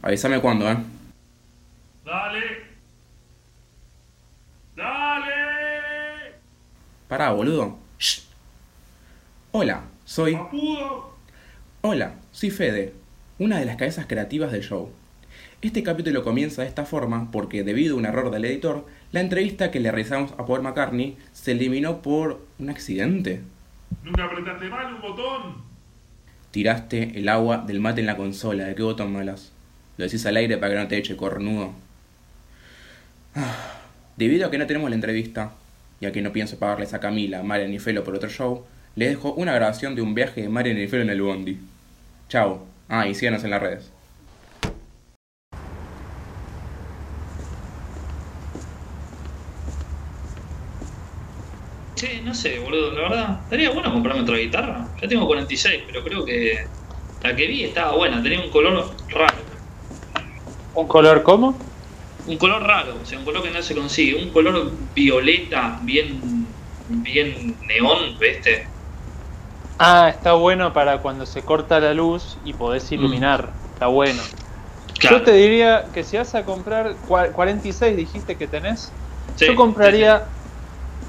Avísame cuándo, ¿eh? Dale. Dale. Pará, boludo. Shh. Hola, soy... Papudo. Hola, soy Fede, una de las cabezas creativas del show. Este capítulo comienza de esta forma porque, debido a un error del editor, la entrevista que le realizamos a Paul McCartney se eliminó por un accidente. Nunca apretaste mal un botón. Tiraste el agua del mate en la consola, ¿de qué botón malas? Lo decís al aire para que no te eche, cornudo. Debido a que no tenemos la entrevista, y a que no pienso pagarles a Camila, Marian y Felo por otro show, les dejo una grabación de un viaje de Marian y Felo en el Bondi. Chao. Ah, y síganos en las redes. Che, no sé, boludo, la verdad. Estaría bueno comprarme otra guitarra. Ya tengo 46, pero creo que la que vi estaba buena. Tenía un color raro. ¿Un color cómo? Un color raro, o sea, un color que no se consigue. Un color violeta, bien, bien neón, ¿viste? Ah, está bueno para cuando se corta la luz y podés iluminar. Está bueno. Yo te diría que si vas a comprar cua- 46, dijiste que tenés. Sí, yo compraría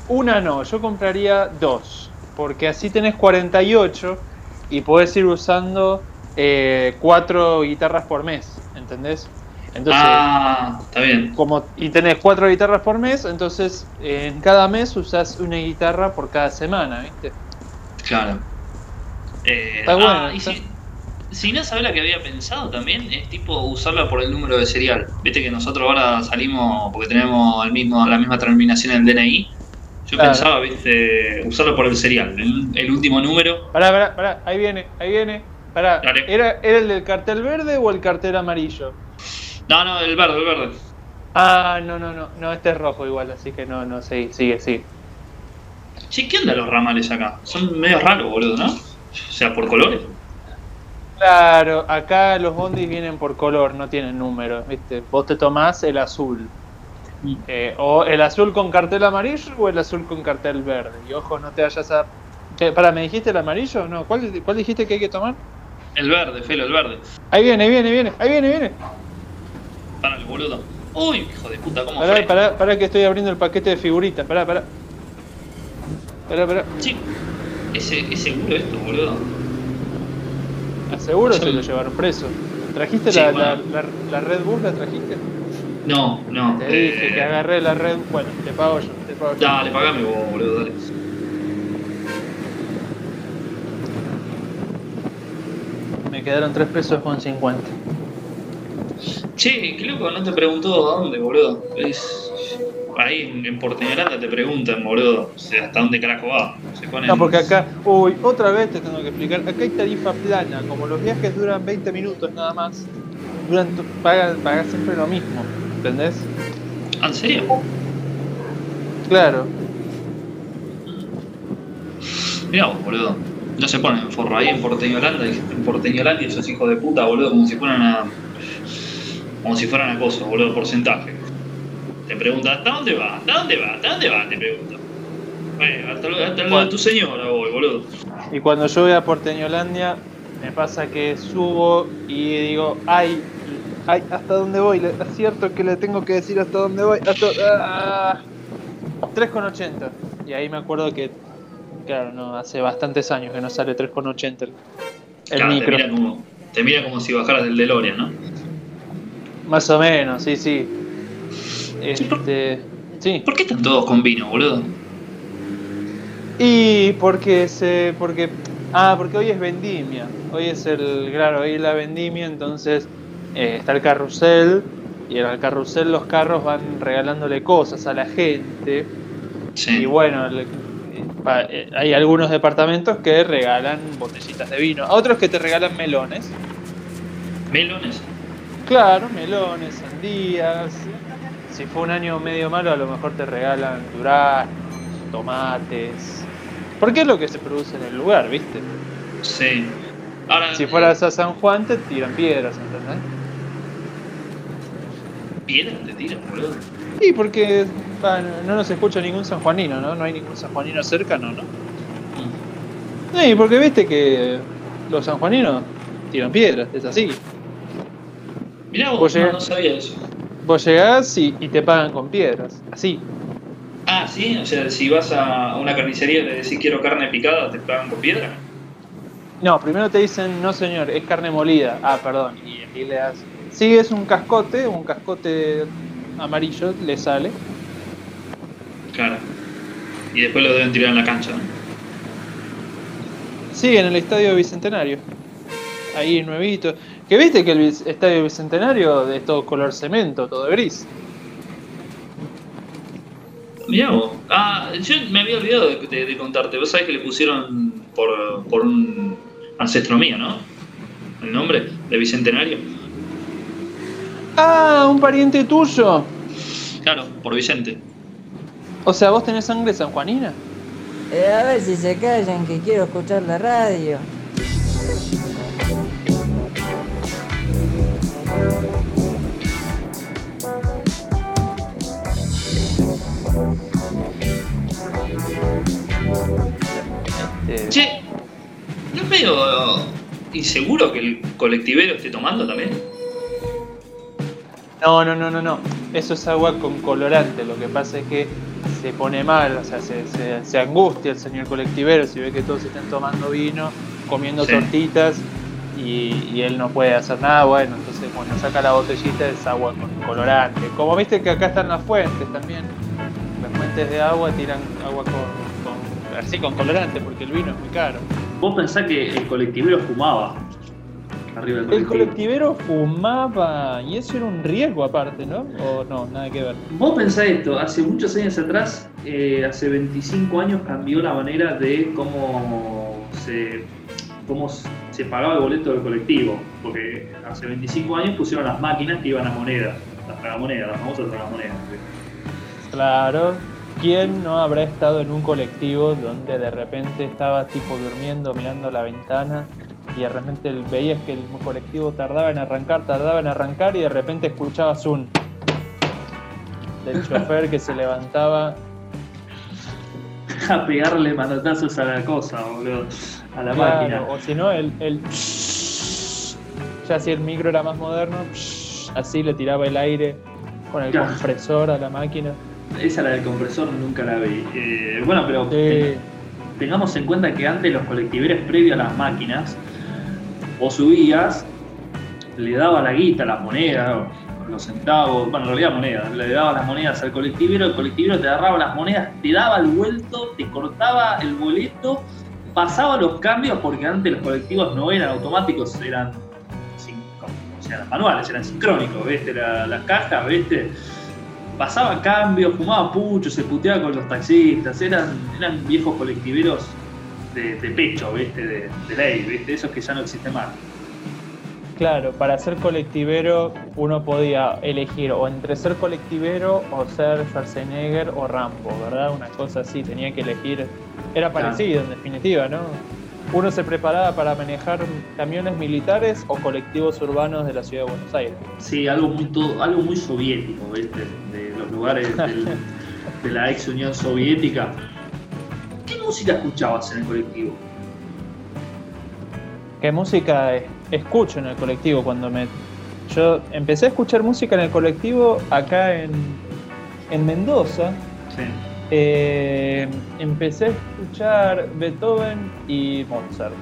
una, no, yo compraría dos. Porque así tenés 48 y podés ir usando eh, cuatro guitarras por mes. ¿Entendés? Entonces, Ah, está bien. como y tenés cuatro guitarras por mes, entonces en cada mes usás una guitarra por cada semana, ¿viste? Claro. Eh, Está ah, bueno, y si, si no sabes la que había pensado también, es tipo usarla por el número de serial. Viste que nosotros ahora salimos porque tenemos el mismo, la misma terminación del DNI. Yo Claro. pensaba, viste, usarlo por el serial, el, el último número. Pará, pará, pará, ahí viene, ahí viene. Pará, Dale. ¿era, ¿era el del cartel verde o el cartel amarillo? No, no, el verde, el verde. Ah, no, no, no, no, este es rojo igual, así que no, no, sigue, sigue, sigue. Che, ¿qué onda los ramales acá? Son medio raros, boludo, ¿no? O sea, por colores. Claro, acá los bondis vienen por color, no tienen número, ¿viste? Vos te tomás el azul. Eh, o el azul con cartel amarillo o el azul con cartel verde. Y ojo, no te vayas a... ¿Qué? Pará, ¿me dijiste el amarillo no? ¿Cuál, ¿Cuál dijiste que hay que tomar? El verde, Felo, el verde. Ahí viene, ahí viene, ahí viene, ahí viene, viene. Para el boludo. Uy, hijo de puta, cómo Pará, frena. pará, pará que estoy abriendo el paquete de figuritas, pará, pará. Pará, pará. Ese, es seguro esto, boludo. Aseguro Sí. se lo llevaron preso. ¿Trajiste Sí, la, bueno. la, la, la Red Bull? ¿La trajiste? No, no. Te eh, dije que agarré la Red Bueno, te pago yo, te pago yo. Dale, pagame vos, boludo, dale. Me quedaron 3 pesos con 50. Che, qué loco, no te preguntó a dónde, boludo. Es... Ahí en, en Porteñolanda te preguntan, boludo, o sea, hasta dónde carajo va. Se ponen... No, porque acá, uy, otra vez te tengo que explicar. Acá hay tarifa plana, como los viajes duran 20 minutos nada más, duran, pagas, pagas siempre lo mismo, ¿entendés? ¿Ah, ¿En serio? Claro. Mirá vos, boludo. No se ponen forro ahí en Porteñolanda, en Porteñolandia esos hijos de puta, boludo, como si fueran a... Como si fueran a cosas, boludo, porcentaje. Te preguntan, ¿hasta dónde va? ¿Hasta dónde va? ¿Hasta dónde va? Te preguntan. Bueno, hasta, hasta lo de tu señora voy, boludo. Y cuando yo voy a Porteñolandia, me pasa que subo y digo, ay, ay, ¿hasta dónde voy? Es cierto que le tengo que decir hasta dónde voy. Hasta, ah, 3,80. Y ahí me acuerdo que, claro, no, hace bastantes años que no sale 3,80 el, el Claro, micro. Te mira, como, te mira como si bajaras del DeLorean, ¿no? Más o menos, sí, sí. Este, sí. ¿Por qué están todos con vino, boludo? Y porque se, porque, ah, porque hoy es vendimia. Hoy es el, claro, hoy es la vendimia, entonces eh, está el carrusel y en el carrusel los carros van regalándole cosas a la gente. Sí. Y bueno, el- eh, pa- hay algunos departamentos que regalan botellitas de vino, otros que te regalan melones. Melones. Claro, melones, sandías. Si fue un año medio malo, a lo mejor te regalan duraznos, tomates. Porque es lo que se produce en el lugar, ¿viste? Sí. Ahora, Si fueras a San Juan, te tiran piedras, ¿entendés? piedras te tiran, boludo. Sí, porque no no nos escucha ningún sanjuanino, ¿no? No hay ningún sanjuanino cercano, ¿no? Sí, porque viste que los sanjuaninos tiran piedras, es así. Mirá vos, Vos no, sabía eso. Vos llegás y, y te pagan con piedras. Así. Ah, sí, o sea, si vas a una carnicería y le decís quiero carne picada, te pagan con piedra. No, primero te dicen, no señor, es carne molida. Ah, perdón. Y aquí le das. Sí, es un cascote, un cascote amarillo, le sale. Claro. Y después lo deben tirar en la cancha, ¿no? Sí, en el estadio bicentenario. Ahí nuevito. Que viste que el estadio bicentenario es todo color cemento, todo gris. Mirá vos. Ah, yo me había olvidado de, de- de contarte. Vos sabés que le pusieron por, por un ancestro mío, ¿no? El nombre de Bicentenario. Ah, un pariente tuyo. Claro, por Vicente. O sea, vos tenés sangre sanjuanina. Eh, a ver si se callan que quiero escuchar la radio. Eh, Che, ¿no es medio inseguro que el colectivero esté tomando también? No, no, no, no, no. Eso es agua con colorante. Lo que pasa es que se pone mal, o sea, se, se- se angustia el señor colectivero si ve que todos están tomando vino, comiendo Sí. tortitas y, y él no puede hacer nada. Bueno, entonces, bueno, saca la botellita, es agua con colorante. Como viste que acá están las fuentes también. Las fuentes de agua tiran agua con- así con colorante porque el vino es muy caro. Vos pensás que el colectivero fumaba arriba del El colectivero fumaba y eso era un riesgo aparte, ¿no? O no, nada que ver. Vos pensás esto, hace muchos años atrás, eh, hace 25 años cambió la manera de cómo se, cómo se pagaba el boleto del colectivo. Porque hace 25 años pusieron las máquinas que iban a moneda, las tragamonedas, las famosas tragamonedas. Claro. ¿Quién no habrá estado en un colectivo donde de repente estaba tipo durmiendo, mirando la ventana y de repente veías que el colectivo tardaba en arrancar, tardaba en arrancar y de repente escuchabas un del chofer que se levantaba A pegarle manotazos a la cosa, boludo, a la Claro, máquina. O si no, el, el ya si el micro era más moderno, así le tiraba el aire con el Claro. compresor a la máquina. Esa la del compresor nunca la vi. Eh, bueno, pero ten- tengamos en cuenta que antes los colectiveros previo a las máquinas, vos subías, le daba la guita, las monedas, los centavos, bueno, en realidad monedas, le dabas las monedas al colectivero, el colectivero te agarraba las monedas, te daba el vuelto, te cortaba el boleto, pasaba los cambios, porque antes los colectivos no eran automáticos, eran, sin- o sea, eran manuales, eran sincrónicos, ¿viste? La- las cajas, ¿viste? Pasaba cambio, fumaba pucho, se puteaba con los taxistas, eran, eran viejos colectiveros de, de pecho, ¿viste? De, de ley, ¿viste? Esos que ya no existen más. Claro, para ser colectivero uno podía elegir o entre ser colectivero o ser Schwarzenegger o Rambo, ¿verdad? Una cosa así, tenía que elegir. Era parecido en definitiva, ¿no? Uno se preparaba para manejar camiones militares o colectivos urbanos de la ciudad de Buenos Aires. Sí, algo muy, todo, algo muy soviético, ¿viste? De los lugares del- de la ex Unión Soviética. ¿Qué música escuchabas en el colectivo? ¿Qué música es- escucho en el colectivo cuando me... Yo empecé a escuchar música en el colectivo acá en, en Mendoza. Sí. Eh, empecé a escuchar Beethoven y Mozart.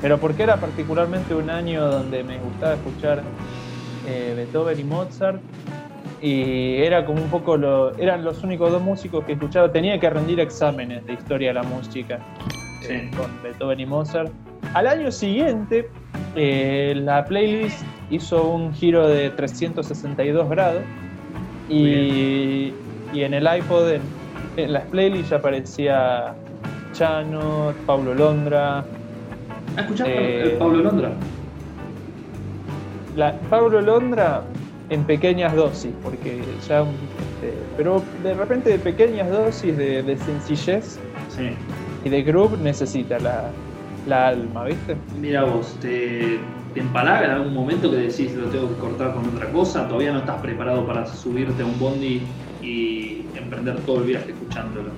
Pero porque era particularmente un año donde me gustaba escuchar eh, Beethoven y Mozart. Y era como un poco lo. Eran los únicos dos músicos que escuchaba. Tenía que rendir exámenes de historia de la música eh, con Beethoven y Mozart. Al año siguiente, eh, la playlist hizo un giro de 362 grados. Y, y en el iPod, en, en las playlists ya aparecía Chano, Paulo Londra. ¿Has escuchado Eh, el Pablo Londra? La, Pablo Londra en pequeñas dosis, porque ya. este, pero de repente de pequeñas dosis de, de sencillez Sí. y de groove necesita la, la alma, ¿viste? Mira vos, ¿te, ¿te empalaga en algún momento que decís lo tengo que cortar con otra cosa? ¿Todavía no estás preparado para subirte a un bondi y emprender todo el viaje escuchándolo?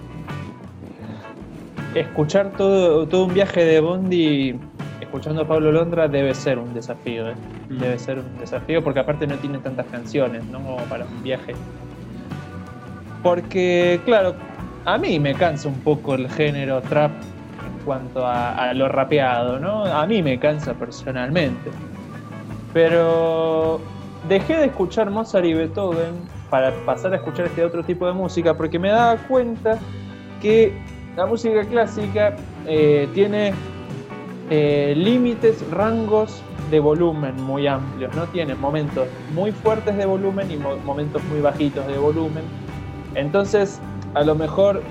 Escuchar todo, todo un viaje de Bondi escuchando a Pablo Londra debe ser un desafío, ¿eh? Mm. Debe ser un desafío porque aparte no tiene tantas canciones, ¿no? Como para un viaje. Porque, claro, a mí me cansa un poco el género trap en cuanto a, a lo rapeado, ¿no? A mí me cansa personalmente. Pero dejé de escuchar Mozart y Beethoven para pasar a escuchar este otro tipo de música porque me daba cuenta que la música clásica eh, tiene eh, límites, rangos de volumen muy amplios, ¿no? Tiene momentos muy fuertes de volumen y mo- momentos muy bajitos de volumen. Entonces, a lo mejor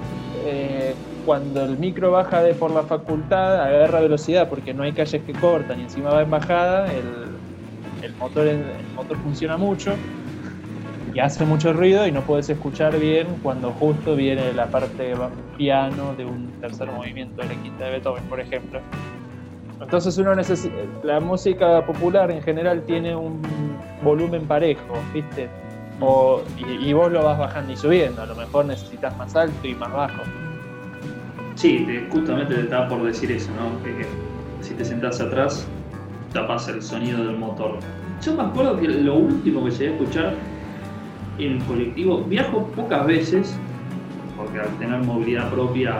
eh, cuando el micro baja de por la facultad, agarra velocidad porque no hay calles que cortan y encima va en bajada, el, motor, funciona mucho y hace mucho ruido y no puedes escuchar bien cuando justo viene la parte piano de un tercer movimiento de la quinta de Beethoven, por ejemplo. Entonces uno necesita, la música popular en general tiene un volumen parejo, ¿viste? O, y, y vos lo vas bajando y subiendo, a lo mejor necesitas más alto y más bajo. Sí, te- justamente te estaba por decir eso, ¿no? Que si te sentás atrás, tapas el sonido del motor. Yo me acuerdo que lo último que llegué a escuchar en colectivo, viajo pocas veces, porque al tener movilidad propia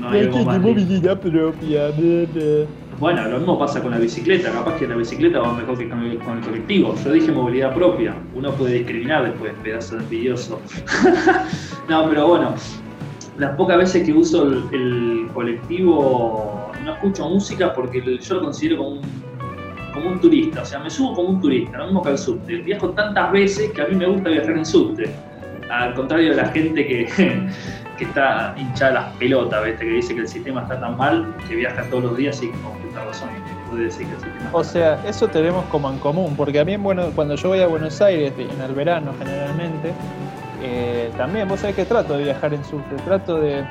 no hay algo más. movilidad propia, Bueno, lo mismo pasa con la bicicleta, capaz que la bicicleta va mejor que con el, colectivo. Yo dije movilidad propia, uno puede discriminar después, pedazo de envidioso. no, pero bueno, las pocas veces que uso el, colectivo no escucho música porque yo lo considero como un, como un turista, o sea, me subo como un turista, lo mismo que al subte. Viajo tantas veces que a mí me gusta viajar en subte. Al contrario de la gente que, que está hinchada las pelotas, ¿viste? que dice que el sistema está tan mal que viaja todos los días y con justa razón. Puede decir que el sistema O sea, eso tenemos como en común, porque a mí bueno, cuando yo voy a Buenos Aires, en el verano generalmente, eh, también vos sabés que trato de viajar en subte, trato de,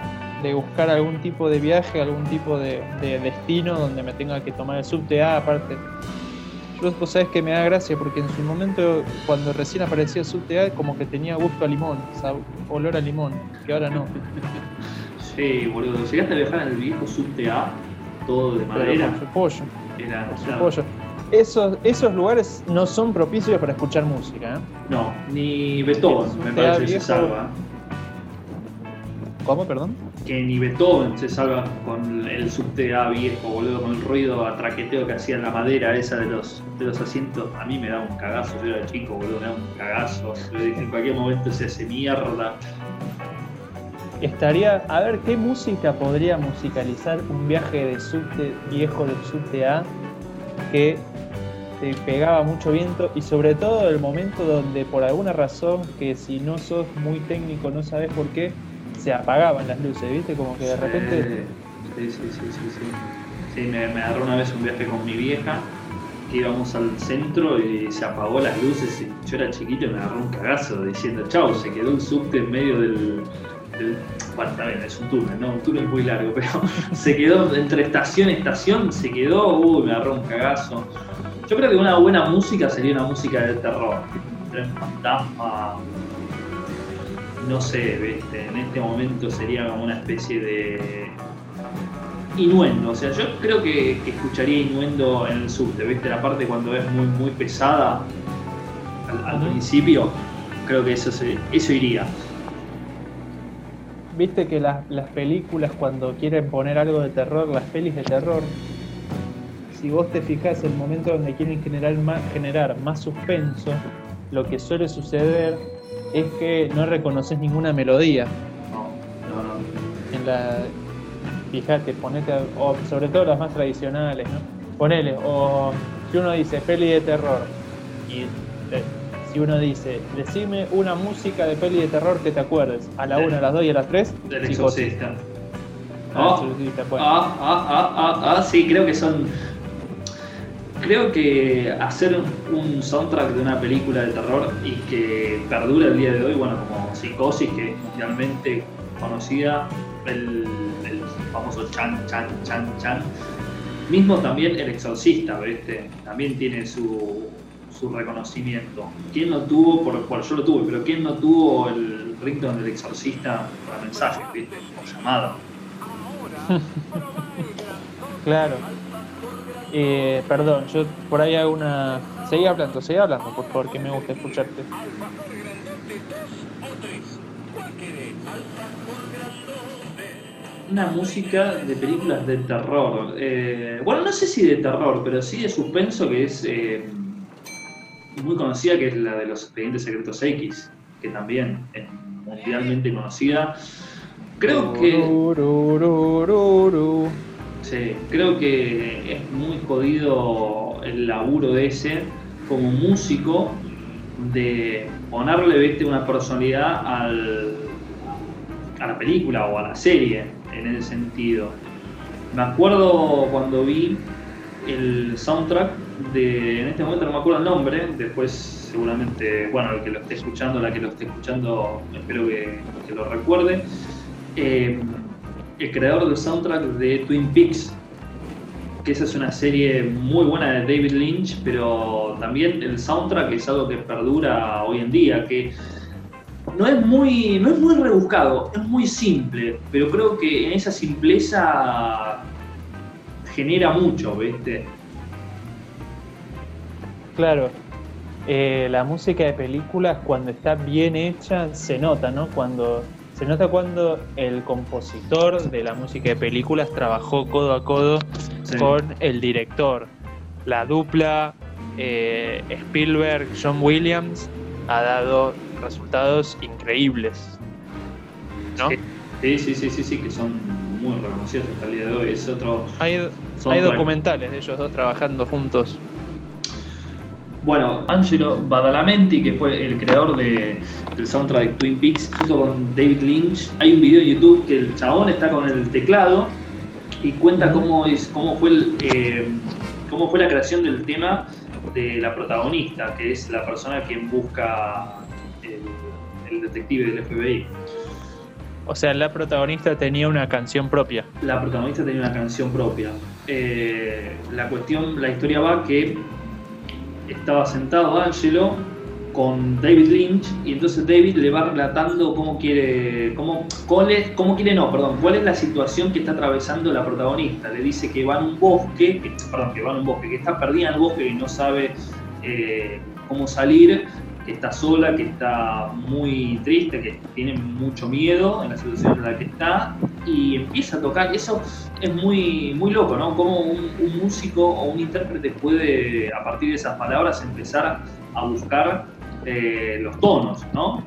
de buscar algún tipo de viaje, algún tipo de, de destino donde me tenga que tomar el subte A, aparte. Yo, vos sabés que me da gracia porque en su momento, cuando recién aparecía el subte A, como que tenía gusto a limón, olor a limón, que ahora no. Sí, boludo. Llegaste a viajar en el viejo subte A, todo de madera. con su pollo, Era, con su era- pollo. Esos, esos lugares no son propicios para escuchar música, ¿eh? No, ni Beethoven me parece que se viejo- salva. ¿Cómo, perdón? Que ni Beethoven se salva con el subte A viejo, boludo, con el ruido a traqueteo que hacía en la madera esa de los, de los asientos. A mí me da un cagazo, yo era chico, boludo, me da un cagazo. En cualquier momento se hace mierda. Estaría, a ver, ¿qué música podría musicalizar un viaje de subte viejo del subte A que te pegaba mucho viento y sobre todo el momento donde por alguna razón que si no sos muy técnico no sabes por qué se apagaban las luces, ¿viste? Como que de repente Sí, sí, sí, sí, sí. Sí, me, me agarró una vez un viaje con mi vieja, que íbamos al centro y se apagó las luces y yo era chiquito y me agarró un cagazo diciendo, chau, se quedó un subte en medio del... del- bueno, está bien, es un túnel, ¿no? Un túnel muy largo, pero se quedó entre estación y estación, se quedó, uy, me agarró un cagazo. Yo creo que una buena música sería una música de terror, un tren fantasma, no sé, ¿viste? en este momento sería como una especie de innuendo, o sea, yo creo que, que escucharía innuendo en el subte, ¿viste? La parte cuando es muy muy pesada al, principio, creo que eso se- eso iría. Viste que las, las películas cuando quieren poner algo de terror, las pelis de terror, si vos te fijás el momento donde quieren generar más, generar más suspenso, lo que suele suceder es que no reconoces ninguna melodía. No, no, no. En la, fíjate, ponete, o sobre todo las más tradicionales, ¿no? Ponele, o si uno dice peli de terror, y eh, si uno dice, decime una música de peli de terror que te acuerdes, a la una, a las dos y a las tres, Del Psicosis. exorcista. Ah, Oh. Ah, ah, ah, ah, ah, sí, creo que son. Creo que hacer un soundtrack de una película de terror y que perdura el día de hoy, bueno, como Psicosis, que es mundialmente conocida, el, el famoso Chan, Chan, Chan, Chan. Mismo también El Exorcista, ¿viste? También tiene su, su reconocimiento. ¿Quién no tuvo, por, por yo lo tuve, pero quién no tuvo el ringtone del Exorcista para mensajes, ¿viste? O llamada. Claro. Eh, perdón, yo por ahí hago una. Seguí hablando, seguí hablando, por favor, que me gusta escucharte. Una música de películas de terror. Eh, bueno, no sé si de terror, pero sí de suspenso, que es eh, muy conocida, que es la de los expedientes secretos X, que también es mundialmente conocida. Creo que. Creo que es muy jodido el laburo de ese como músico de ponerle ¿viste, una personalidad al, a la película o a la serie en ese sentido. Me acuerdo cuando vi el soundtrack de, en este momento no me acuerdo el nombre, después seguramente, bueno, el que lo esté escuchando, la que lo esté escuchando, espero que, que lo recuerde. Eh, el creador del soundtrack de Twin Peaks, que esa es una serie muy buena de David Lynch, pero también el soundtrack es algo que perdura hoy en día, que no es muy, no es muy rebuscado, es muy simple, pero creo que en esa simpleza genera mucho, ¿viste? Claro. Eh, la música de películas cuando está bien hecha se nota, ¿no? Cuando se nota cuando el compositor de la música de películas trabajó codo a codo Sí. con el director. La dupla eh, Spielberg John Williams ha dado resultados increíbles. ¿no? Sí. Sí, sí, sí, sí, que son muy reconocidos hasta el día de hoy. Es otro. Hay, documentales de ellos dos trabajando juntos. Bueno, Angelo Badalamenti, que fue el creador de, del soundtrack de Twin Peaks, junto con David Lynch, hay un video en YouTube que el chabón está con el teclado y cuenta cómo, es, cómo, fue, el, eh, cómo fue la creación del tema de la protagonista, que es la persona quien busca el, el detective del FBI. O sea, la protagonista tenía una canción propia. la protagonista tenía una canción propia. Eh, la cuestión, la historia va que estaba sentado Angelo con David Lynch y entonces David le va relatando cómo quiere, cómo, cuál es- cómo quiere no, perdón, cuál es la situación que está atravesando la protagonista. Le dice que va en un bosque, que, perdón, que va en un bosque, que está perdida en el bosque y no sabe eh, cómo salir, que está sola, que está muy triste, que tiene mucho miedo en la situación en la que está y empieza a tocar. Eso es muy, muy loco, ¿no? Cómo un, músico o un intérprete puede, a partir de esas palabras, empezar a buscar eh, los tonos, ¿no?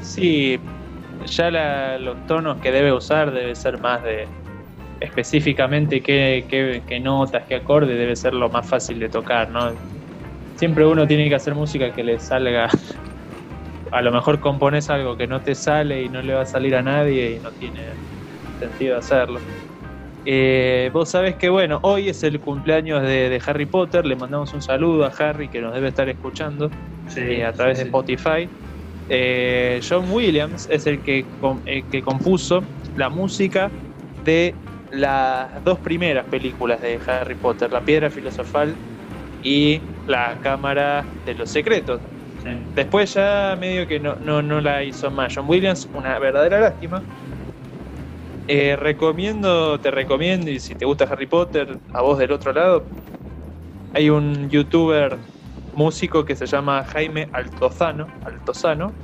Sí, ya los tonos que debe usar debe ser más de específicamente qué, qué- qué notas, qué acorde debe ser lo más fácil de tocar, ¿no? Siempre uno tiene que hacer música que le salga. A lo mejor compones algo que no te sale y no le va a salir a nadie y no tiene sentido hacerlo. Eh, vos sabés que bueno, hoy es el cumpleaños de, de Harry Potter, le mandamos un saludo a Harry que nos debe estar escuchando Sí, eh, a través sí, de. Spotify. Eh, John Williams es el que, el que compuso la música de las dos primeras películas de Harry Potter, La Piedra Filosofal y La Cámara de los Secretos. Después ya medio que no, no, no la hizo más. John Williams, una verdadera lástima. Eh, recomiendo, te recomiendo, y si te gusta Harry Potter, a vos del otro lado, hay un youtuber músico que se llama Jaime Altozano, Altozano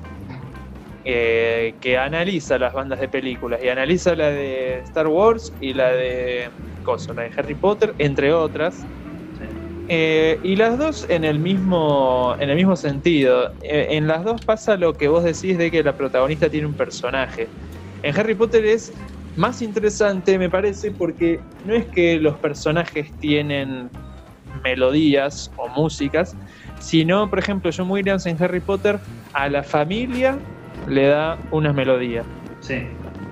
eh, que analiza las bandas de películas y analiza la de Star Wars y la de, coso, la de Harry Potter, entre otras. Eh, y las dos en el mismo, en el mismo sentido. Eh, en las dos pasa lo que vos decís de que la protagonista tiene un personaje. En Harry Potter es más interesante, me parece, porque no es que los personajes tienen melodías o músicas, sino, por ejemplo, John Williams en Harry Potter a la familia le da una melodía. Sí.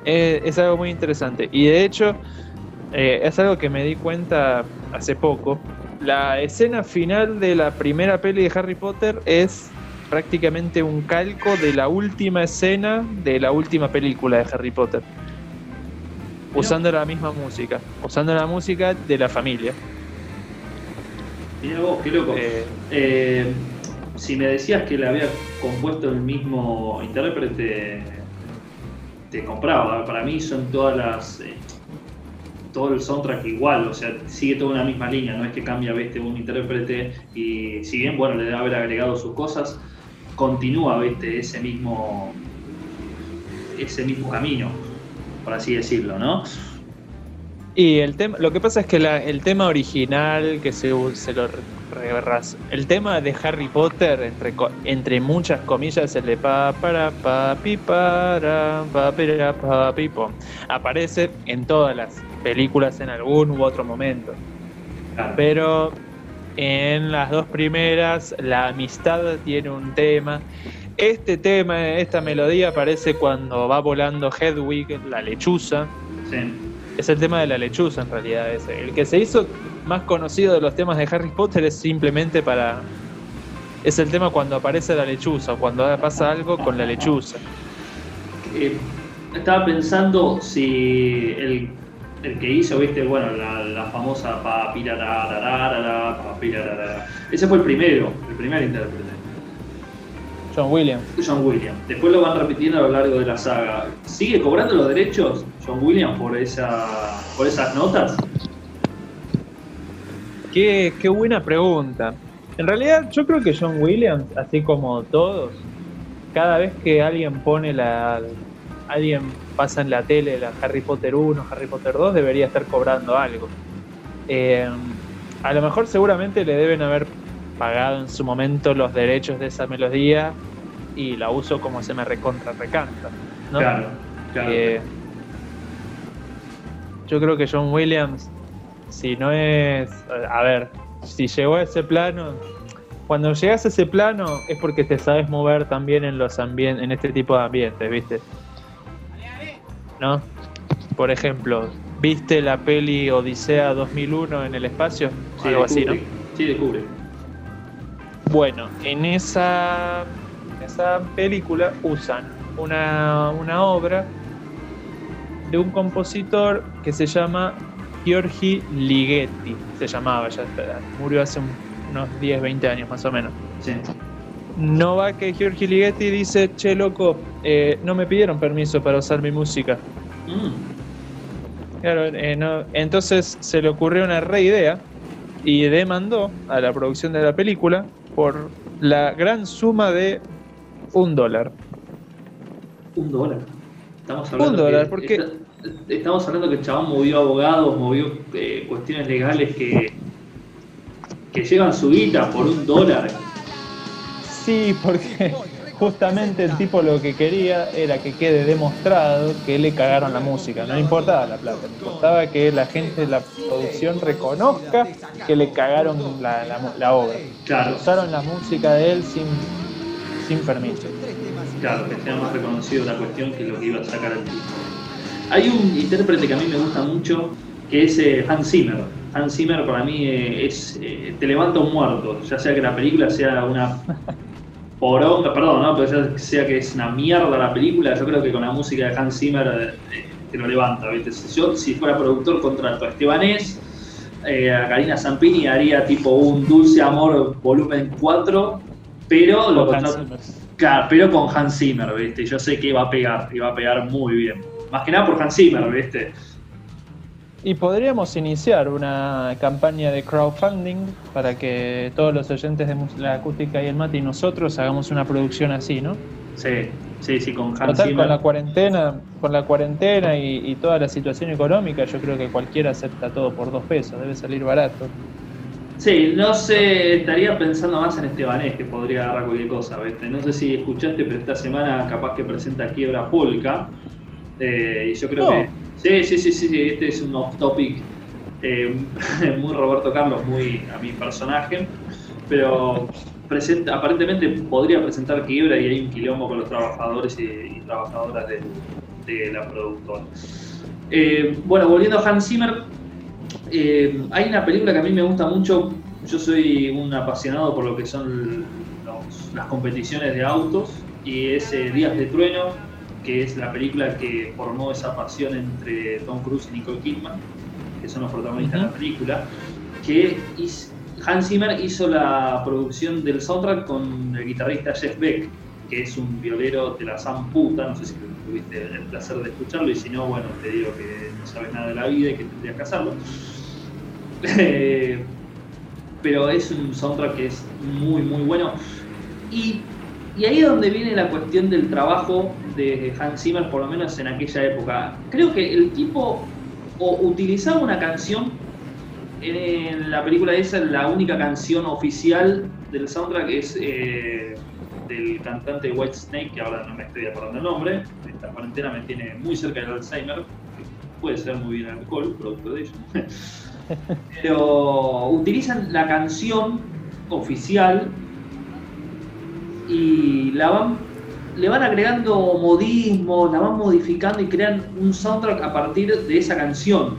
Eh, es algo muy interesante. Y de hecho, eh, es algo que me di cuenta hace poco. La escena final de la primera peli de Harry Potter es prácticamente un calco de la última escena de la última película de Harry Potter. Usando la misma música, usando la música de la familia. Mira vos, qué loco. Eh, Eh, si me decías que la había compuesto el mismo intérprete, te compraba. Para mí son todas las. eh, todo el soundtrack igual, o sea, sigue toda una misma línea, no es que cambia ¿viste? un intérprete y si bien, bueno, le debe haber agregado sus cosas, continúa ¿viste? ese mismo ese mismo camino, por así decirlo, ¿no? Y el tema, lo que pasa es que la- el tema original que se, se lo reverras, el tema de Harry Potter entre entre muchas comillas el de pa para pa pi para pa pira, pa pom, aparece en todas las películas en algún u otro momento. Claro. Pero en las dos primeras la amistad tiene un tema. Este tema, esta melodía aparece cuando va volando Hedwig, la lechuza. Sí. Es el tema de la lechuza en realidad ese. El que se hizo más conocido de los temas de Harry Potter es simplemente para... Es el tema cuando aparece la lechuza o cuando pasa algo con la lechuza. Eh, estaba pensando si el, el que hizo, viste, bueno, la, la famosa papirarararara, papirararara. Ese fue el primero, el primer intérprete, John Williams. John Williams. Después lo van repitiendo a lo largo de la saga. ¿Sigue cobrando los derechos John Williams por esa por esas notas? Qué, qué buena pregunta. En realidad yo creo que John Williams, así como todos, cada vez que alguien pone la... Alguien pasa en la tele la Harry Potter 1, Harry Potter 2, debería estar cobrando algo. Eh, a lo mejor seguramente le deben haber pagado en su momento los derechos de esa melodía y la uso como se me recontra recanta. ¿no? Claro, claro. Eh, yo creo que John Williams, si no es. A ver, si llegó a ese plano. Cuando llegas a ese plano es porque te sabes mover también en los ambien- en este tipo de ambientes, ¿viste? ¿No? Por ejemplo, ¿viste la peli Odisea 2001 en el espacio? Sí, Algo así, ¿no? Sí, de Kubrick. Bueno, en esa, en esa película usan una, una obra de un compositor que se llama Giorgi Ligeti. Se llamaba, ya murió hace un- unos 10, 20 años más o menos. Sí. No va que Giorgi Ligeti dice, che loco, eh, no me pidieron permiso para usar mi música. Mm, Claro, eh, no- entonces se le ocurrió una re idea y demandó a la producción de la película por la gran suma de un dólar. un dólar. Estamos hablando Un dólar, que- porque- está- estamos hablando que el chabón movió abogados, movió eh, cuestiones legales que, que llevan su guita por un dólar. Sí, porque justamente el tipo lo que quería era que quede demostrado que le cagaron la música. No importaba la plata, le importaba que la gente de la producción reconozca que le cagaron la, la- la obra. Claro, Usaron la música de él sin, sin permiso. claro, que sea más reconocido la cuestión que lo que iba a sacar el tipo. Hay un intérprete que a mí me gusta mucho, que es eh, Hans Zimmer. Hans Zimmer para mí eh, es eh, te levanta un muerto, ya sea que la película sea una poronga, perdón, ¿no? pero ya sea que es una mierda la película, yo creo que con la música de Hans Zimmer eh, te lo levanta, ¿viste? Si yo si fuera productor contrato a Estebanés, eh, a Karina Zampini haría tipo un Dulce Amor volumen 4, pero lo contrato-. Claro, pero con Hans Zimmer, ¿viste? Yo sé que va a pegar, y va a pegar muy bien. Más que nada por Hans Zimmer, ¿viste? Y podríamos iniciar una campaña de crowdfunding para que todos los oyentes de la acústica y el mate y nosotros hagamos una producción así, ¿no? Sí, sí, sí, con Hans Total, Zimmer. con la cuarentena, con la cuarentena y, y toda la situación económica, yo creo que cualquiera acepta todo por dos pesos, debe salir barato. Sí, no sé, estaría pensando más en Estebanés, que podría agarrar cualquier cosa, ¿viste? No sé si escuchaste, pero esta semana capaz que presenta Quiebra Polka. eh, y yo creo No. que. Sí, sí, sí, sí, este es un off topic eh, muy Roberto Carlos, muy a mi personaje. Pero presenta, aparentemente podría presentar Quiebra y hay un quilombo con los trabajadores y, trabajadoras de, la productora. Eh, bueno, volviendo a Hans Zimmer, eh, hay una película que a mí me gusta mucho. Yo soy un apasionado por lo que son los- las competiciones de autos y es Días de Trueno, que es la película que formó esa pasión entre Tom Cruise y Nicole Kidman, que son los protagonistas de la película. Que Hans Zimmer hizo la producción del soundtrack con el guitarrista Jeff Beck. que es un violero de la San Puta, no sé si tuviste el placer de escucharlo y si no, bueno, te digo que no sabes nada de la vida y que tendrías que hacerlo. Pero es un soundtrack que es muy, muy bueno. Y, y ahí es donde viene la cuestión del trabajo de Hans Zimmer, por lo menos en aquella época. Creo que el tipo utilizaba una canción en la película esa, la única canción oficial del soundtrack es eh, del cantante White Snake, que ahora no me estoy acordando el nombre. Esta cuarentena me tiene muy cerca del Alzheimer, puede ser muy bien alcohol, producto de ello. Pero utilizan la canción oficial y la van, le van agregando modismos, la van modificando y crean un soundtrack a partir de esa canción.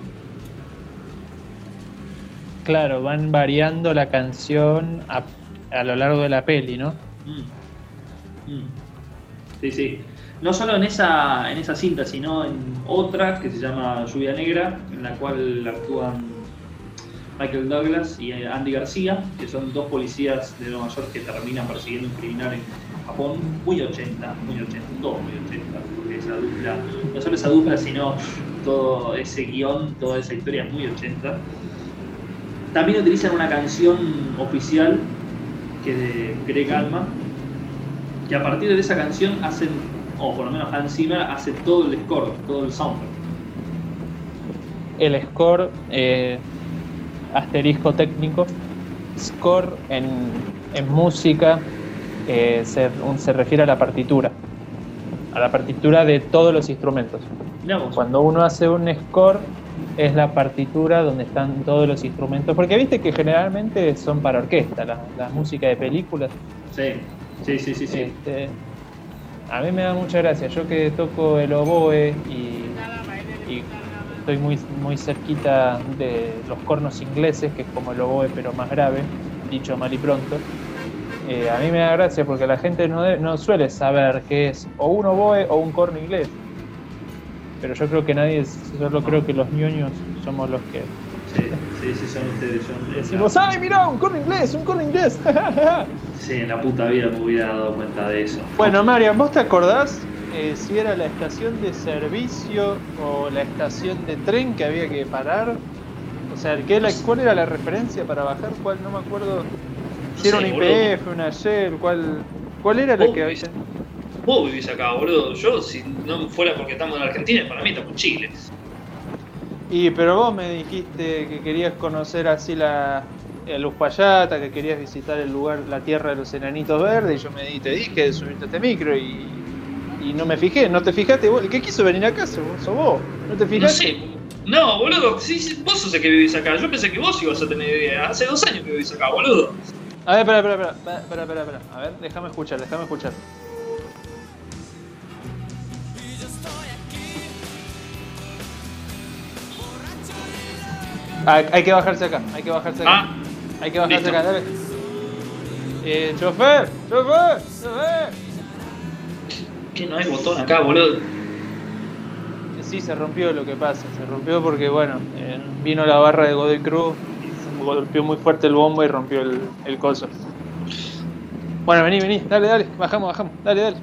Claro, van variando la canción a, a lo largo de la peli, ¿no? Mm. Mm. Sí, sí. No solo en esa, en esa cinta, sino en otra que se llama Lluvia Negra, en la cual actúan Michael Douglas y Andy García, que son dos policías de Nueva York que terminan persiguiendo un criminal en Japón, muy 80, muy 80, todo muy 80, porque esa dupla, no solo esa dupla, sino todo ese guion, toda esa historia es muy 80. También utilizan una canción oficial que es de Greg Alma, que a partir de esa canción hacen, o por lo menos Hans Zimmer hace todo el score, todo el soundtrack. El score, eh, asterisco técnico, score en, en música eh, se, un- se refiere a la partitura, a la partitura de todos los instrumentos. Cuando uno hace un score es la partitura donde están todos los instrumentos, porque viste que generalmente son para orquesta, la, la música de películas. Sí, sí, sí, sí. sí. Este, a mí me da mucha gracia, yo que toco el oboe y, y estoy muy, muy cerquita de los cornos ingleses, que es como el oboe pero más grave, dicho mal y pronto. Eh, a mí me da gracia porque la gente no, de- no suele saber qué es o un oboe o un corno inglés. Pero yo creo que nadie, solo creo que los ñoños somos los que Sí, sí, sí, son ustedes. Son, decimos, ¡ay, mira, un corno inglés, un corno inglés! Sí, en la puta vida me hubiera dado cuenta de eso. Bueno, Marian, ¿vos te acordás eh, si era la estación de servicio o la estación de tren que había que parar? O sea, ¿qué la- ¿cuál era la referencia para bajar? ¿Cuál? No me acuerdo. Una boludo. IPF, una Shell, ¿cuál, cuál era la que había? Vos vivís acá, boludo. Yo, si no fuera porque estamos en Argentina, para mí estamos en Chile. Y pero vos me dijiste que querías conocer así la el Uspallata, que querías visitar el lugar, la tierra de los enanitos verdes, y yo me di, te dije de subirte a este micro y, y no me fijé, no te fijaste, vos, el que quiso venir acá sos vos, no te No fijaste. sé. No, boludo, sí, sí, vos sos el que vivís acá. Yo pensé que vos ibas a tener idea. Hace dos años que vivís acá, boludo. A ver, espera, espera, espera, espera, espera, espera. A ver, déjame escuchar, déjame escuchar. Ah, hay que bajarse acá, hay que bajarse acá. Ah, hay que bajarse listo. acá, dale. Eh, chofer, chofer, chofer. que no hay botón acá, boludo. Sí, se rompió lo que pasa, se rompió porque, bueno, eh, vino la barra de Godoy Cruz golpeó muy fuerte el bombo y rompió el, el coso. Bueno, vení, vení, dale, dale, bajamos, bajamos, dale, dale.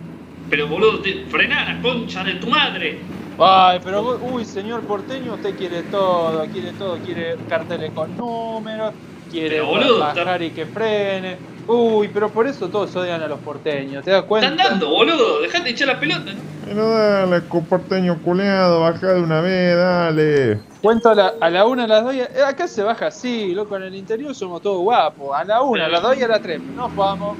Pero boludo, te, frená la concha de tu madre. Ay, pero vos, uy, señor porteño, usted quiere todo, quiere todo, quiere carteles con números, quiere Pero, boludo, bajar y que frene. Uy, pero por eso todos odian a los porteños, ¿te das cuenta? Están dando, boludo, dejate de echar la pelota, ¿no? Pero dale, porteño culeado, baja de una vez, dale. Cuento a la, a la una, a las dos y a, eh, Acá se baja así, loco, en el interior somos todos guapos. A la una, a las dos y a las tres. Nos vamos.